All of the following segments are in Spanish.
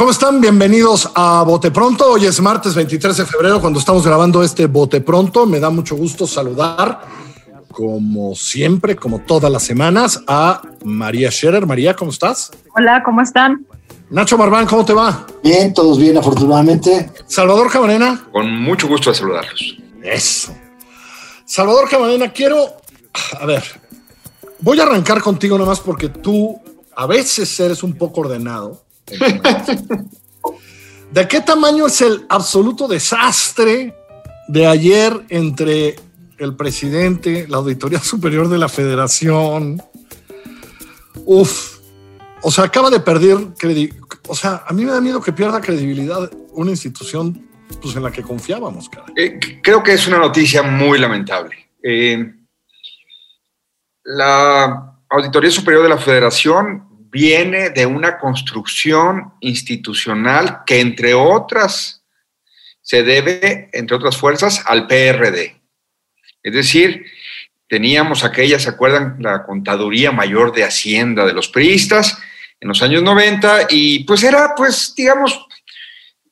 ¿Cómo están? Bienvenidos a Bote Pronto. Hoy es martes 23 de febrero cuando estamos grabando este Bote Pronto. Me da mucho gusto saludar, como siempre, como todas las semanas, a María Scherer. María, ¿cómo estás? Hola, ¿cómo están? Nacho Marván, ¿cómo te va? Bien, todos bien, afortunadamente. Salvador Camarena. Con mucho gusto de saludarlos. Eso. Salvador Camarena, quiero, a ver, voy a arrancar contigo nomás porque tú a veces eres un poco ordenado ¿De qué tamaño es el absoluto desastre de ayer entre el presidente, la Auditoría Superior de la Federación? Uf, o sea, acaba de perder credibilidad. O sea, a mí me da miedo que pierda credibilidad una institución pues, en la que confiábamos. Eh, creo que es una noticia muy lamentable. Eh, la Auditoría Superior de la Federación viene de una construcción institucional que, entre otras, se debe, entre otras fuerzas, al PRD. Es decir, teníamos aquella, ¿se acuerdan? La contaduría mayor de Hacienda de los priistas en los años 90 y pues era, pues, digamos,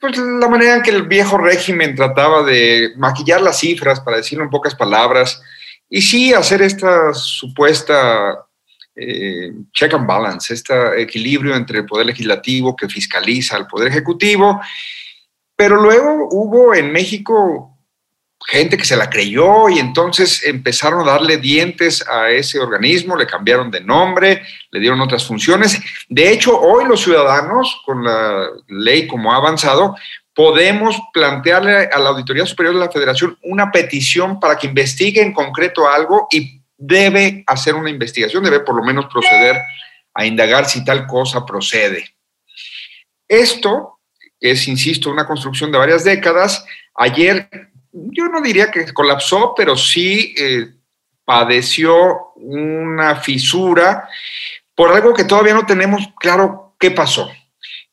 pues la manera en que el viejo régimen trataba de maquillar las cifras, para decirlo en pocas palabras, y sí hacer esta supuesta eh, check and balance, este equilibrio entre el poder legislativo que fiscaliza al poder ejecutivo, pero luego hubo en México gente que se la creyó y entonces empezaron a darle dientes a ese organismo, le cambiaron de nombre, le dieron otras funciones. De hecho, hoy los ciudadanos, con la ley como ha avanzado, podemos plantearle a la Auditoría Superior de la Federación una petición para que investigue en concreto algo y debe hacer una investigación, debe por lo menos proceder a indagar si tal cosa procede. Esto es, insisto, una construcción de varias décadas. Ayer, yo no diría que colapsó, pero sí eh, padeció una fisura por algo que todavía no tenemos claro qué pasó.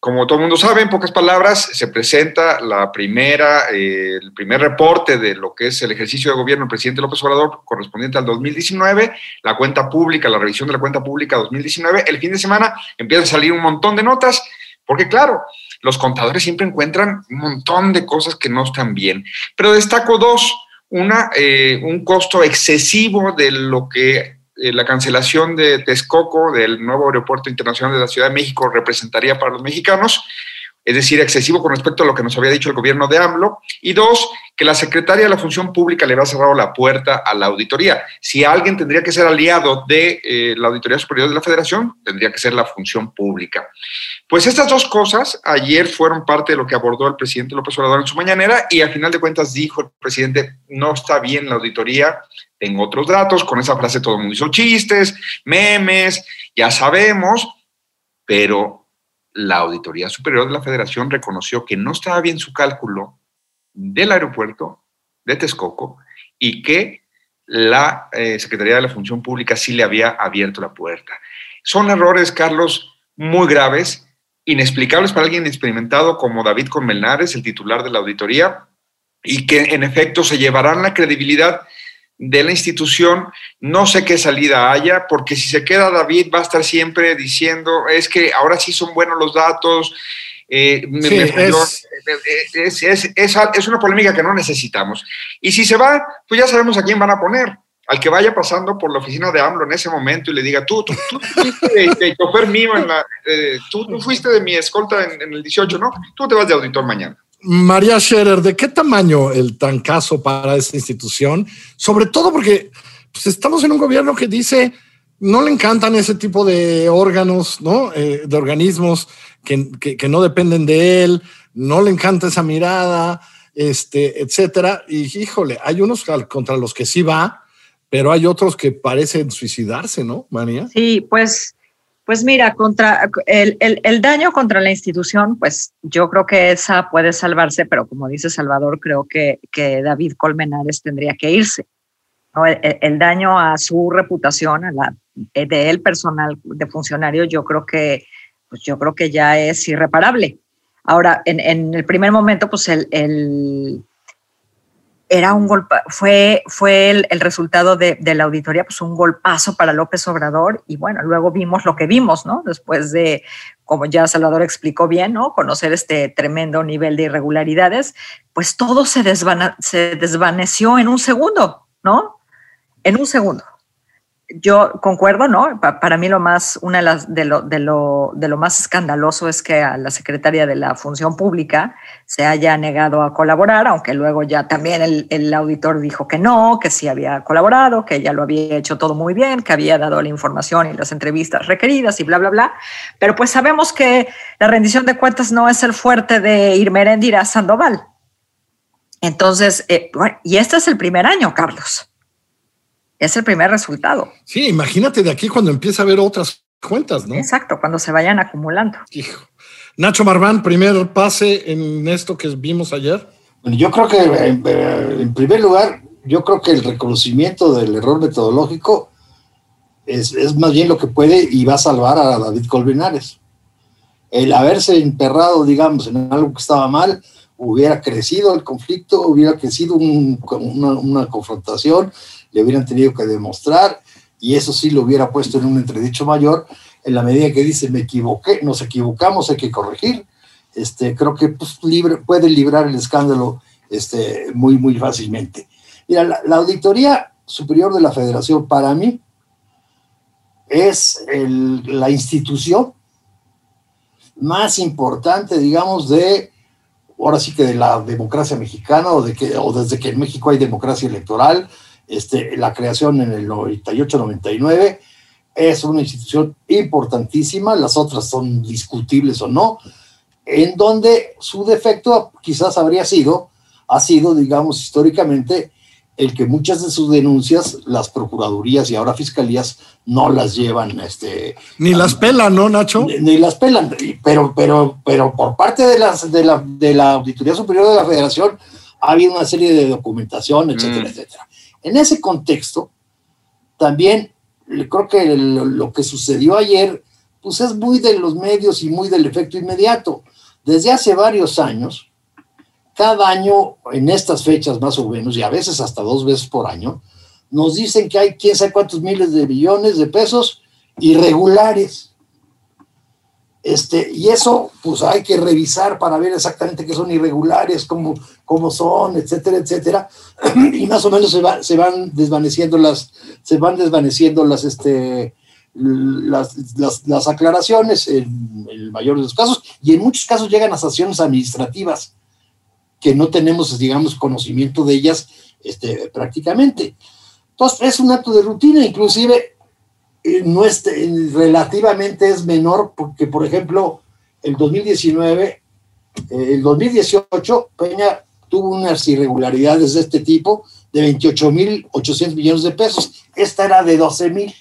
Como todo el mundo sabe, en pocas palabras, se presenta la primera, eh, el primer reporte de lo que es el ejercicio de gobierno del presidente López Obrador correspondiente al 2019, la cuenta pública, la revisión de la cuenta pública 2019. El fin de semana empieza a salir un montón de notas, porque claro, los contadores siempre encuentran un montón de cosas que no están bien. Pero destaco dos. Una, eh, un costo excesivo de lo que eh, la cancelación de Texcoco, del nuevo aeropuerto internacional de la Ciudad de México, representaría para los mexicanos, es decir, excesivo con respecto a lo que nos había dicho el gobierno de AMLO. Y dos, que la secretaria de la Función Pública le había cerrado la puerta a la auditoría. Si alguien tendría que ser aliado de eh, la Auditoría Superior de la Federación, tendría que ser la Función Pública. Pues estas dos cosas ayer fueron parte de lo que abordó el presidente López Obrador en su mañanera y al final de cuentas dijo el presidente, no está bien la auditoría, tengo otros datos, con esa frase todo el mundo hizo chistes, memes, ya sabemos, pero la Auditoría Superior de la Federación reconoció que no estaba bien su cálculo del aeropuerto de Texcoco y que la eh, Secretaría de la Función Pública sí le había abierto la puerta. Son errores, Carlos, muy graves, inexplicables para alguien experimentado como David Conmelnares, el titular de la auditoría, y que en efecto se llevarán la credibilidad de la institución, no sé qué salida haya, porque si se queda David va a estar siempre diciendo, es que ahora sí son buenos los datos. es, una polémica que no necesitamos. Y si se va, pues ya sabemos a quién van a poner. Al que vaya pasando por la oficina de AMLO en ese momento y le diga, tú, tú, tú fuiste de, chofer mío, en la, eh, tú, fuiste de mi escolta en, en el 18, ¿no? Tú te vas de auditor mañana. María Scherer, ¿de qué tamaño el trancazo para esta institución? Sobre todo porque pues, estamos en un gobierno que dice no le encantan ese tipo de órganos, ¿no? Eh, de organismos que, que, no dependen de él, no le encanta esa mirada, este, etcétera. Y híjole, hay unos contra los que sí va, pero hay otros que parecen suicidarse, ¿no, María? Sí, pues Pues mira, contra el, el, daño contra la institución, pues yo creo que esa puede salvarse, pero como dice Salvador, creo que, que David Colmenares tendría que irse. ¿no? El, el, daño a su reputación, a la de él personal de funcionario, yo creo que, pues yo creo que ya es irreparable. Ahora, en, en el primer momento, pues el, el era un golpe, fue, fue el, resultado de, la auditoría, pues un golpazo para López Obrador y bueno, luego vimos lo que vimos, ¿no? Después de, como ya Salvador explicó bien, ¿no? Conocer este tremendo nivel de irregularidades, pues todo se desvaneció en un segundo, ¿no? En un segundo yo concuerdo, ¿no? para mí lo más, una de las de lo, de lo, de lo más escandaloso es que a la secretaria de la Función Pública se haya negado a colaborar, aunque luego ya también el, auditor dijo que no, que sí había colaborado, que ella lo había hecho todo muy bien, que había dado la información y las entrevistas requeridas y bla, bla, bla. Pero pues sabemos que la rendición de cuentas no es el fuerte de Irmerendira Sandoval. Entonces, eh, y este es el primer año, Carlos es el primer resultado. Sí, imagínate de aquí cuando empieza a haber otras cuentas, ¿no? Exacto, cuando se vayan acumulando. Hijo. Nacho Marván, primer pase en esto que vimos ayer. Bueno, yo creo que eh, en primer lugar, yo creo que el reconocimiento del error metodológico es, es, más bien lo que puede y va a salvar a David Colmenares. El haberse enterrado, digamos, en algo que estaba mal, hubiera crecido el conflicto, hubiera crecido un, una, confrontación le hubieran tenido que demostrar y eso sí lo hubiera puesto en un entredicho mayor en la medida que dice me equivoqué, nos equivocamos, hay que corregir. Este, creo que pues, libre, puede librar el escándalo este, muy, muy fácilmente. Mira, la, Auditoría Superior de la Federación para mí es la institución más importante, digamos, de, ahora sí que de la democracia mexicana o, de que, o desde que en México hay democracia electoral, este, la creación en el 98-99 es una institución importantísima, las otras son discutibles o no, en donde su defecto quizás habría sido, ha sido, digamos, históricamente, el que muchas de sus denuncias, las procuradurías y ahora fiscalías, no las llevan. Este, ni a, las pelan, ¿no, Nacho? Ni, ni, las pelan, pero, pero, pero por parte de, las, de, la, de la Auditoría Superior de la Federación ha habido una serie de documentación, etcétera, mm. etcétera. En ese contexto, también creo que lo que sucedió ayer, pues es muy de los medios y muy del efecto inmediato. Desde hace varios años, cada año, en estas fechas más o menos, y a veces hasta dos veces por año, nos dicen que hay quién sabe cuántos miles de billones de pesos irregulares. Este, y eso, pues hay que revisar para ver exactamente qué son irregulares, cómo, cómo son, etcétera, etcétera. Y más o menos se, va, se van desvaneciendo las, se van desvaneciendo las, este, las, las, las aclaraciones en el mayor de los casos, y en muchos casos llegan a sanciones administrativas que no tenemos, digamos, conocimiento de ellas este, prácticamente. Entonces, es un acto de rutina, inclusive no es, relativamente es menor porque, por ejemplo, el 2019, el 2018, Peña tuvo unas irregularidades de este tipo de 28.800 millones de pesos. Esta era de 12.000.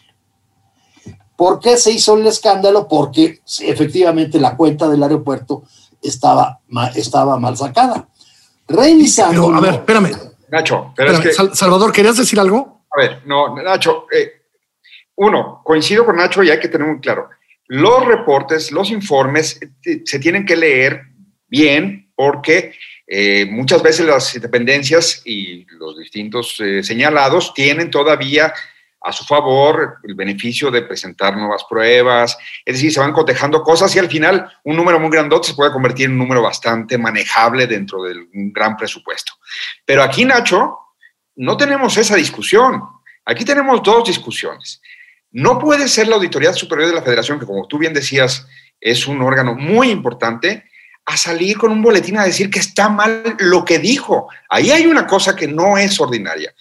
¿Por qué se hizo el escándalo? Porque efectivamente la cuenta del aeropuerto estaba, estaba mal sacada. Revisando. Pero, a ver, espérame. Nacho, pero espérame, es que, Salvador, ¿querías decir algo? A ver, no, Nacho, eh, uno, coincido con Nacho y hay que tener muy claro, los reportes, los informes eh, se tienen que leer bien porque eh, muchas veces las dependencias y los distintos eh, señalados tienen todavía a su favor el beneficio de presentar nuevas pruebas, es decir, se van cotejando cosas y al final un número muy grandote se puede convertir en un número bastante manejable dentro de un gran presupuesto. Pero aquí, Nacho, no tenemos esa discusión. Aquí tenemos dos discusiones. No puede ser la Auditoría Superior de la Federación, que como tú bien decías, es un órgano muy importante, a salir con un boletín a decir que está mal lo que dijo. Ahí hay una cosa que no es ordinaria.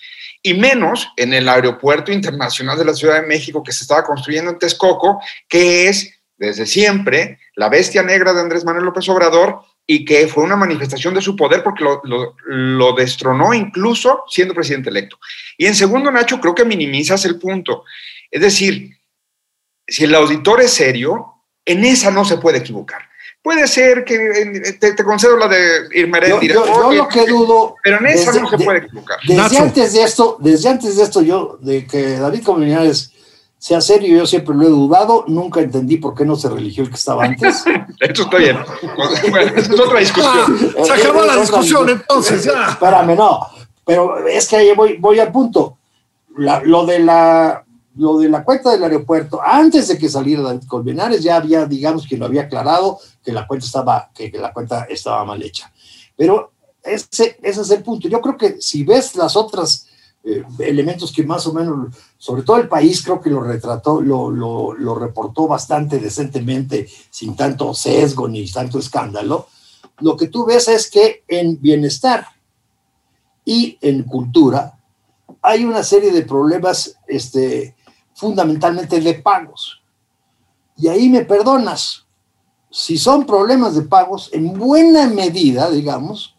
Y menos en el Aeropuerto Internacional de la Ciudad de México que se estaba construyendo en Texcoco, que es desde siempre la bestia negra de Andrés Manuel López Obrador y que fue una manifestación de su poder porque lo, lo, destronó incluso siendo presidente electo. Y en segundo, Nacho, creo que minimizas el punto. Es decir, si el auditor es serio, en esa no se puede equivocar. Puede ser que eh, te, te concedo la de Irma Yo, yo- yo lo que dudo. Pero en esa desde- no se de- puede equivocar. Desde Nacho. antes de esto, desde antes de esto, yo, de que David Comunidades sea serio, yo siempre lo he dudado, nunca entendí por qué no se religió el que estaba antes. Esto está bien. Bueno, esa es otra Ah, discusión. se acabó la Eh, eh, discusión entonces, ya. Espérame, no, pero es que ahí voy, voy al punto. La- lo, de la, lo de la cuenta del aeropuerto, antes de que saliera David Colmenares, ya había, digamos, que lo había aclarado, que la cuenta estaba, que, la cuenta estaba mal hecha. Pero ese, ese es el punto. Yo creo que si ves las otras eh, elementos que más o menos, sobre todo el país, creo que lo retrató, lo, lo, lo reportó bastante decentemente, sin tanto sesgo ni tanto escándalo, lo que tú ves es que en bienestar y en cultura hay una serie de problemas este, fundamentalmente de pagos. Y ahí me perdonas, si son problemas de pagos, en buena medida, digamos,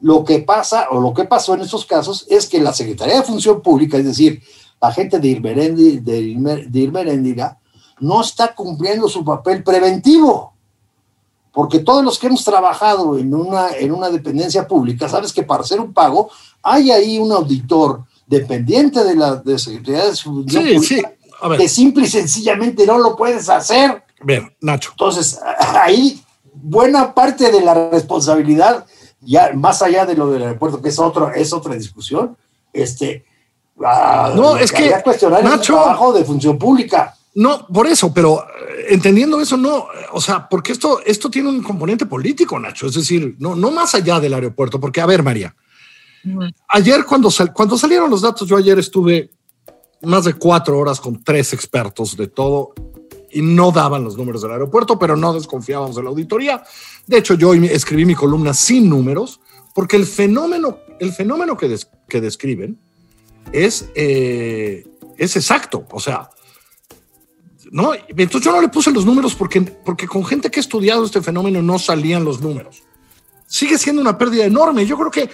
lo que pasa o lo que pasó en estos casos es que la Secretaría de Función Pública, es decir, la gente de Irmerendi- de Irmeréndira, no está cumpliendo su papel preventivo. Porque todos los que hemos trabajado en una, en una dependencia pública, sabes que para hacer un pago hay ahí un auditor dependiente de la de Secretaría de Función Sí, Pública sí. A ver, que simple y sencillamente no lo puedes hacer. bien, Nacho. Entonces, ahí buena parte de la responsabilidad, ya más allá de lo del aeropuerto, que es, otro, es otra discusión, este, ah, No, es que, cuestionar es el Nacho- trabajo de función pública. No, por eso, pero eh, entendiendo eso, no, o sea, porque esto, esto tiene un componente político, Nacho, es decir, no, no más allá del aeropuerto, porque, a ver, María, ayer cuando, cuando salieron los datos, yo ayer estuve más de cuatro horas con tres expertos de todo y no daban los números del aeropuerto, pero no desconfiábamos de la auditoría. De hecho, yo escribí mi columna sin números, porque el fenómeno, el fenómeno que, que describen es, eh, es exacto. O sea, no, entonces yo no le puse los números porque, porque con gente que ha estudiado este fenómeno no salían los números. Sigue siendo una pérdida enorme. Yo creo que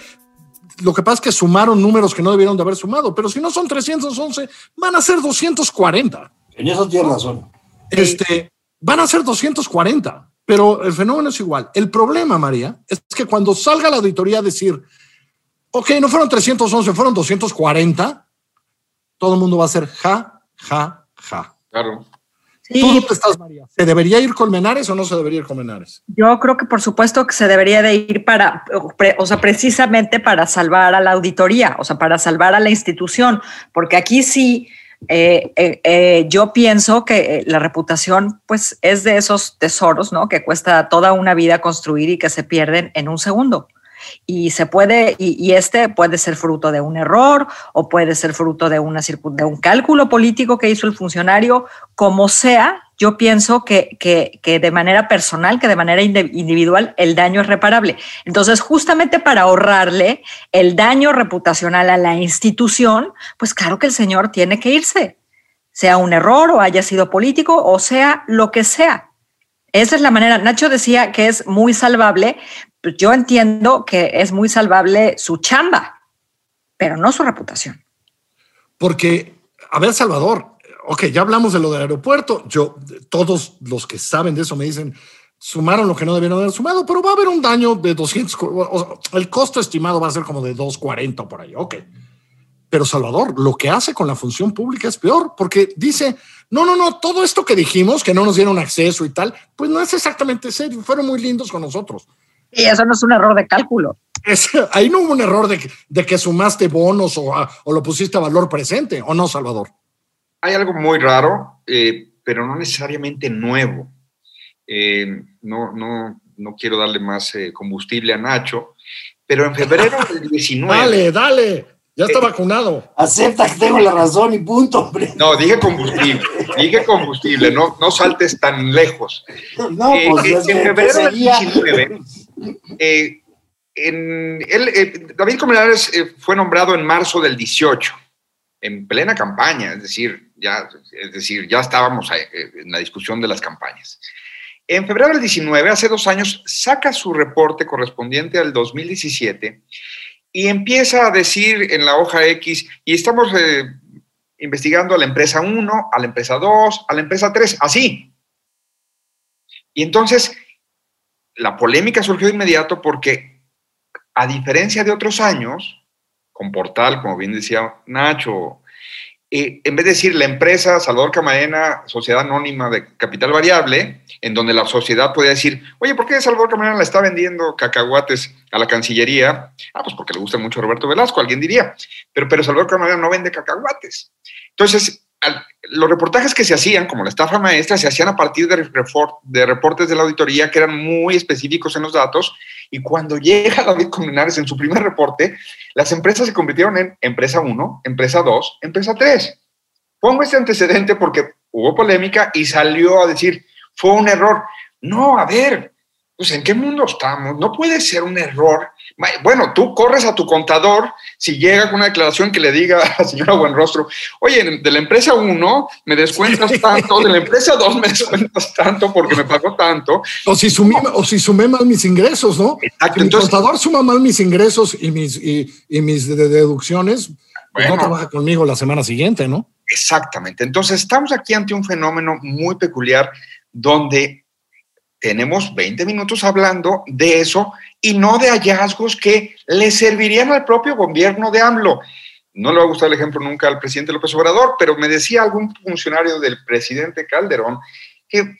lo que pasa es que sumaron números que no debieron de haber sumado, pero si no son 311, van a ser 240. En eso tienes razón. Este, van a ser 240, pero el fenómeno es igual. El problema, María, es que cuando salga la auditoría a decir, ok, no fueron 311, fueron 240, todo el mundo va a hacer ja, ja, ja. Claro. ¿Tú Sí, dónde estás, María? ¿Se debería ir Colmenares o no se debería ir Colmenares? yo creo que por supuesto que se debería de ir para, o sea, precisamente para salvar a la auditoría, o sea, para salvar a la institución, porque aquí sí, eh, eh, eh, yo pienso que eh, la reputación, pues, es de esos tesoros, ¿no? Que cuesta toda una vida construir y que se pierden en un segundo. Y se puede, y, este puede ser fruto de un error o puede ser fruto de, de un cálculo político que hizo el funcionario, como sea, yo pienso que, que, que de manera personal, que de manera individual, el daño es reparable. Entonces, justamente para ahorrarle el daño reputacional a la institución, pues claro que el señor tiene que irse, sea un error o haya sido político o sea lo que sea. Esa es la manera. Nacho decía que es muy salvable. Pues yo entiendo que es muy salvable su chamba, pero no su reputación. Porque, a ver, Salvador, ok, ya hablamos de lo del aeropuerto. Yo, todos los que saben de eso me dicen, sumaron lo que no debieron haber sumado, pero va a haber un daño de 200, o sea, el costo estimado va a ser como de 240 por ahí, ok. Pero Salvador, lo que hace con la función pública es peor, porque dice, no, no, no, todo esto que dijimos, que no nos dieron acceso y tal, pues no es exactamente serio, fueron muy lindos con nosotros. Y eso no es un error de cálculo. Es- ahí no hubo un error de, que- de que sumaste bonos o, a- o lo pusiste a valor presente, ¿o no, Salvador? Hay algo muy raro, eh, pero no necesariamente nuevo. Eh, no, no, no quiero darle más eh, combustible a Nacho, pero en febrero del 19. Dale, dale, ya está vacunado. Acepta que tengo la razón y punto, hombre. No, dije combustible, dije combustible, no, no saltes tan lejos. No, Eh, pues eh, es en febrero del seguía. 19, eh, eh, David Colmenares eh, fue nombrado en marzo del 18, en plena campaña, es decir, ya, es decir, ya estábamos en la discusión de las campañas. En febrero del 19, hace dos años, saca su reporte correspondiente al 2017 y empieza a decir en la hoja X, y estamos investigando a la empresa 1, a la empresa 2, a la empresa 3, así. Y entonces, la polémica surgió de inmediato porque, a diferencia de otros años, con Portal, como bien decía Nacho, eh, en vez de decir la empresa Salvador Camarena, sociedad anónima de capital variable, en donde la sociedad podía decir, oye, ¿por qué Salvador Camarena le está vendiendo cacahuates a la Cancillería? Ah, pues porque le gusta mucho Roberto Velasco, alguien diría. Pero, pero Salvador Camarena no vende cacahuates. Entonces, los reportajes que se hacían, como la estafa maestra, se hacían a partir de, reportes de la auditoría que eran muy específicos en los datos. Y cuando llega David Colmenares en su primer reporte, las empresas se convirtieron en empresa 1, empresa 2, empresa 3. Pongo este antecedente porque hubo polémica y salió a decir, fue un error. No, a ver, pues ¿en qué mundo estamos? No puede ser un error bueno, tú corres a tu contador si llega con una declaración que le diga a la señora Buenrostro, oye, de la empresa 1 me descuentas tanto, de la empresa 2 me descuentas tanto porque me pagó tanto. O si sumé, o si sumé mal mis ingresos, ¿no? Exacto. mi contador suma mal mis ingresos y mis, y, mis deducciones, pues no trabaja conmigo la semana siguiente, ¿no? Exactamente. Entonces, estamos aquí ante un fenómeno muy peculiar donde tenemos 20 minutos hablando de eso y no de hallazgos que le servirían al propio gobierno de AMLO. No le va a gustar el ejemplo nunca al presidente López Obrador, pero me decía algún funcionario del presidente Calderón que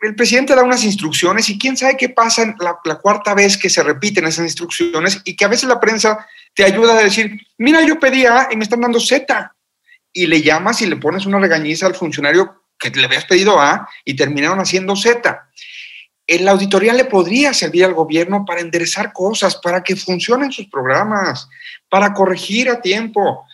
el, presidente da unas instrucciones y quién sabe qué pasa la, la, cuarta vez que se repiten esas instrucciones y que a veces la prensa te ayuda a decir, mira, yo pedí A y me están dando Z. Y le llamas y le pones una regañiza al funcionario que le habías pedido A y terminaron haciendo Z la auditoría le podría servir al gobierno para enderezar cosas, para que funcionen sus programas, para corregir a tiempo.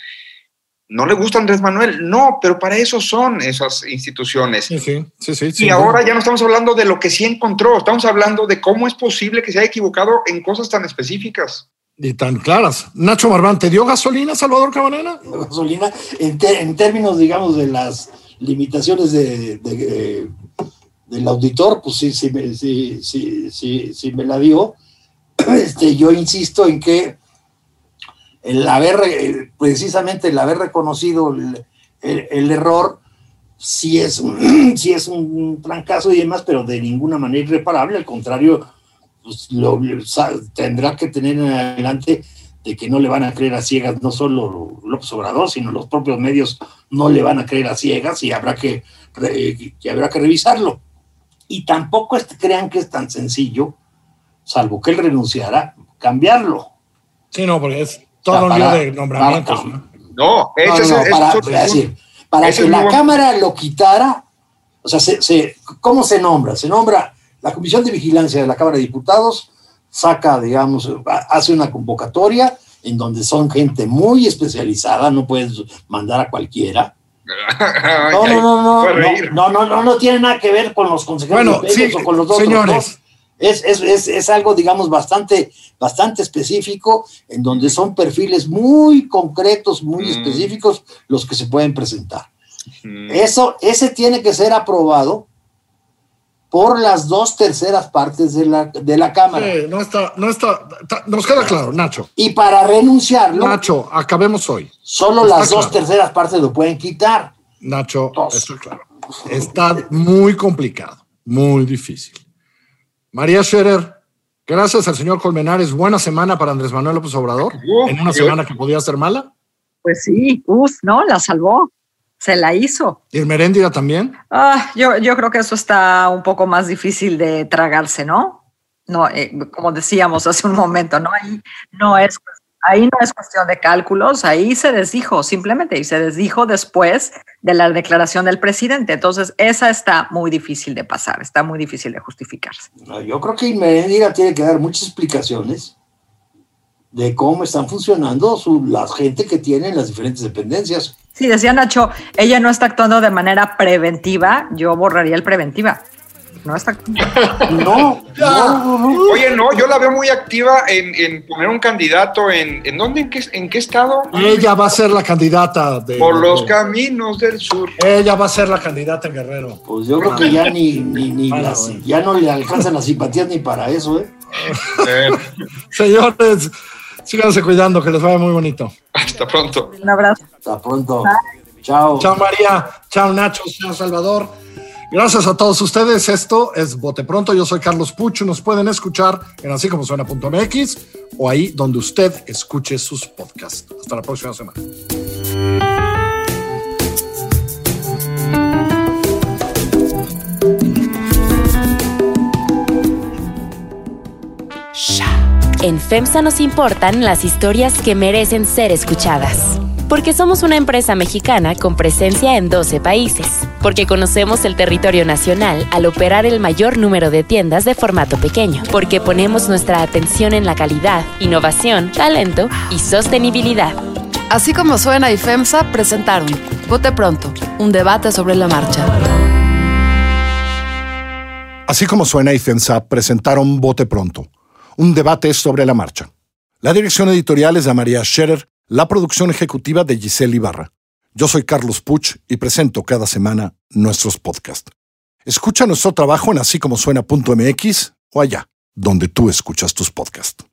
¿No le gusta Andrés Manuel? No, pero para eso son esas instituciones. Sí, sí, sí. y ahora ya no estamos hablando de lo que sí encontró, estamos hablando de cómo es posible que se haya equivocado en cosas tan específicas. Y tan claras. Nacho Marván, ¿te dio gasolina, Salvador Cabanena? Gasolina, en, términos, digamos, de las limitaciones de del auditor, pues sí, sí, sí, sí, sí, sí me la dio. Este, yo insisto en que el haber, precisamente el haber reconocido el, error, sí es, un, sí es un fracaso y demás, pero de ninguna manera irreparable, al contrario, pues lo, tendrá que tener en adelante de que no le van a creer a ciegas, no solo López Obrador, sino los propios medios no le van a creer a ciegas y habrá que, que habrá que revisarlo y tampoco crean que es tan sencillo, salvo que él renunciara, cambiarlo. Sí, no, porque es todo un lío de nombramientos. ¿no? No, eso es, para, decir, para que la Cámara lo quitara, o sea, se, ¿cómo se nombra? Se nombra la Comisión de Vigilancia de la Cámara de Diputados, saca, digamos, hace una convocatoria en donde son gente muy especializada, no puedes mandar a cualquiera, no, no, no, no, no, no, no, tiene nada que ver con los consejeros o con los dos. Señores. Es, es, es, es, algo, digamos, bastante, bastante específico, en donde son perfiles muy concretos, muy específicos los que se pueden presentar. Eso, ese tiene que ser aprobado por las dos terceras partes de la, de la Cámara. Sí, no está, no está, nos queda claro, Nacho. Y para renunciarlo. Nacho, acabemos hoy. Solo las dos terceras partes lo pueden quitar. Nacho, está claro. Está muy complicado, muy difícil. María Scherer, gracias al señor Colmenares, buena semana para Andrés Manuel López Obrador, en una semana que podía ser mala. Pues sí, uf, no, la salvó se la hizo. ¿Y el Meréndira también? Ah, yo, yo creo que eso está un poco más difícil de tragarse, ¿no? No, eh, como decíamos hace un momento, ¿no? Ahí no es ahí no es cuestión de cálculos, ahí se desdijo simplemente y se desdijo después de la declaración del presidente. Entonces, esa está muy difícil de pasar, está muy difícil de justificarse. Yo creo que Meréndira tiene que dar muchas explicaciones de cómo están funcionando su, la gente que tiene en las diferentes dependencias. Sí, decía Nacho, ella no está actuando de manera preventiva, yo borraría el preventiva. No está no, no, Oye, no, yo la veo muy activa en, poner un candidato en. ¿En dónde? ¿En qué, en qué estado? Ella va a ser la candidata de. Por los caminos del sur. Ella va a ser la candidata en Guerrero. Pues yo creo que ya ni, ni, ni ya no le alcanzan las simpatías ni para eso, ¿eh? Señores, síganse cuidando, que les vaya muy bonito. Hasta pronto. Un abrazo. Hasta pronto. Chao. Chao María, chao Nacho, chao Salvador. Gracias a todos ustedes. Esto es Bote Pronto. Yo soy Carlos Pucho. Nos pueden escuchar en así como suena.mx o ahí donde usted escuche sus podcasts. Hasta la próxima semana. En FEMSA nos importan las historias que merecen ser escuchadas. Porque somos una empresa mexicana con presencia en 12 países. Porque conocemos el territorio nacional al operar el mayor número de tiendas de formato pequeño. Porque ponemos nuestra atención en la calidad, innovación, talento y sostenibilidad. Así como suena y FEMSA presentaron Vote Pronto, un debate sobre la marcha. Así como suena y FEMSA presentaron Bote Pronto, un debate sobre la marcha. La dirección editorial es de María Scherer, la producción ejecutiva de Giselle Ibarra. Yo soy Carlos Puch y presento cada semana nuestros podcasts. Escucha nuestro trabajo en así como o allá, donde tú escuchas tus podcasts.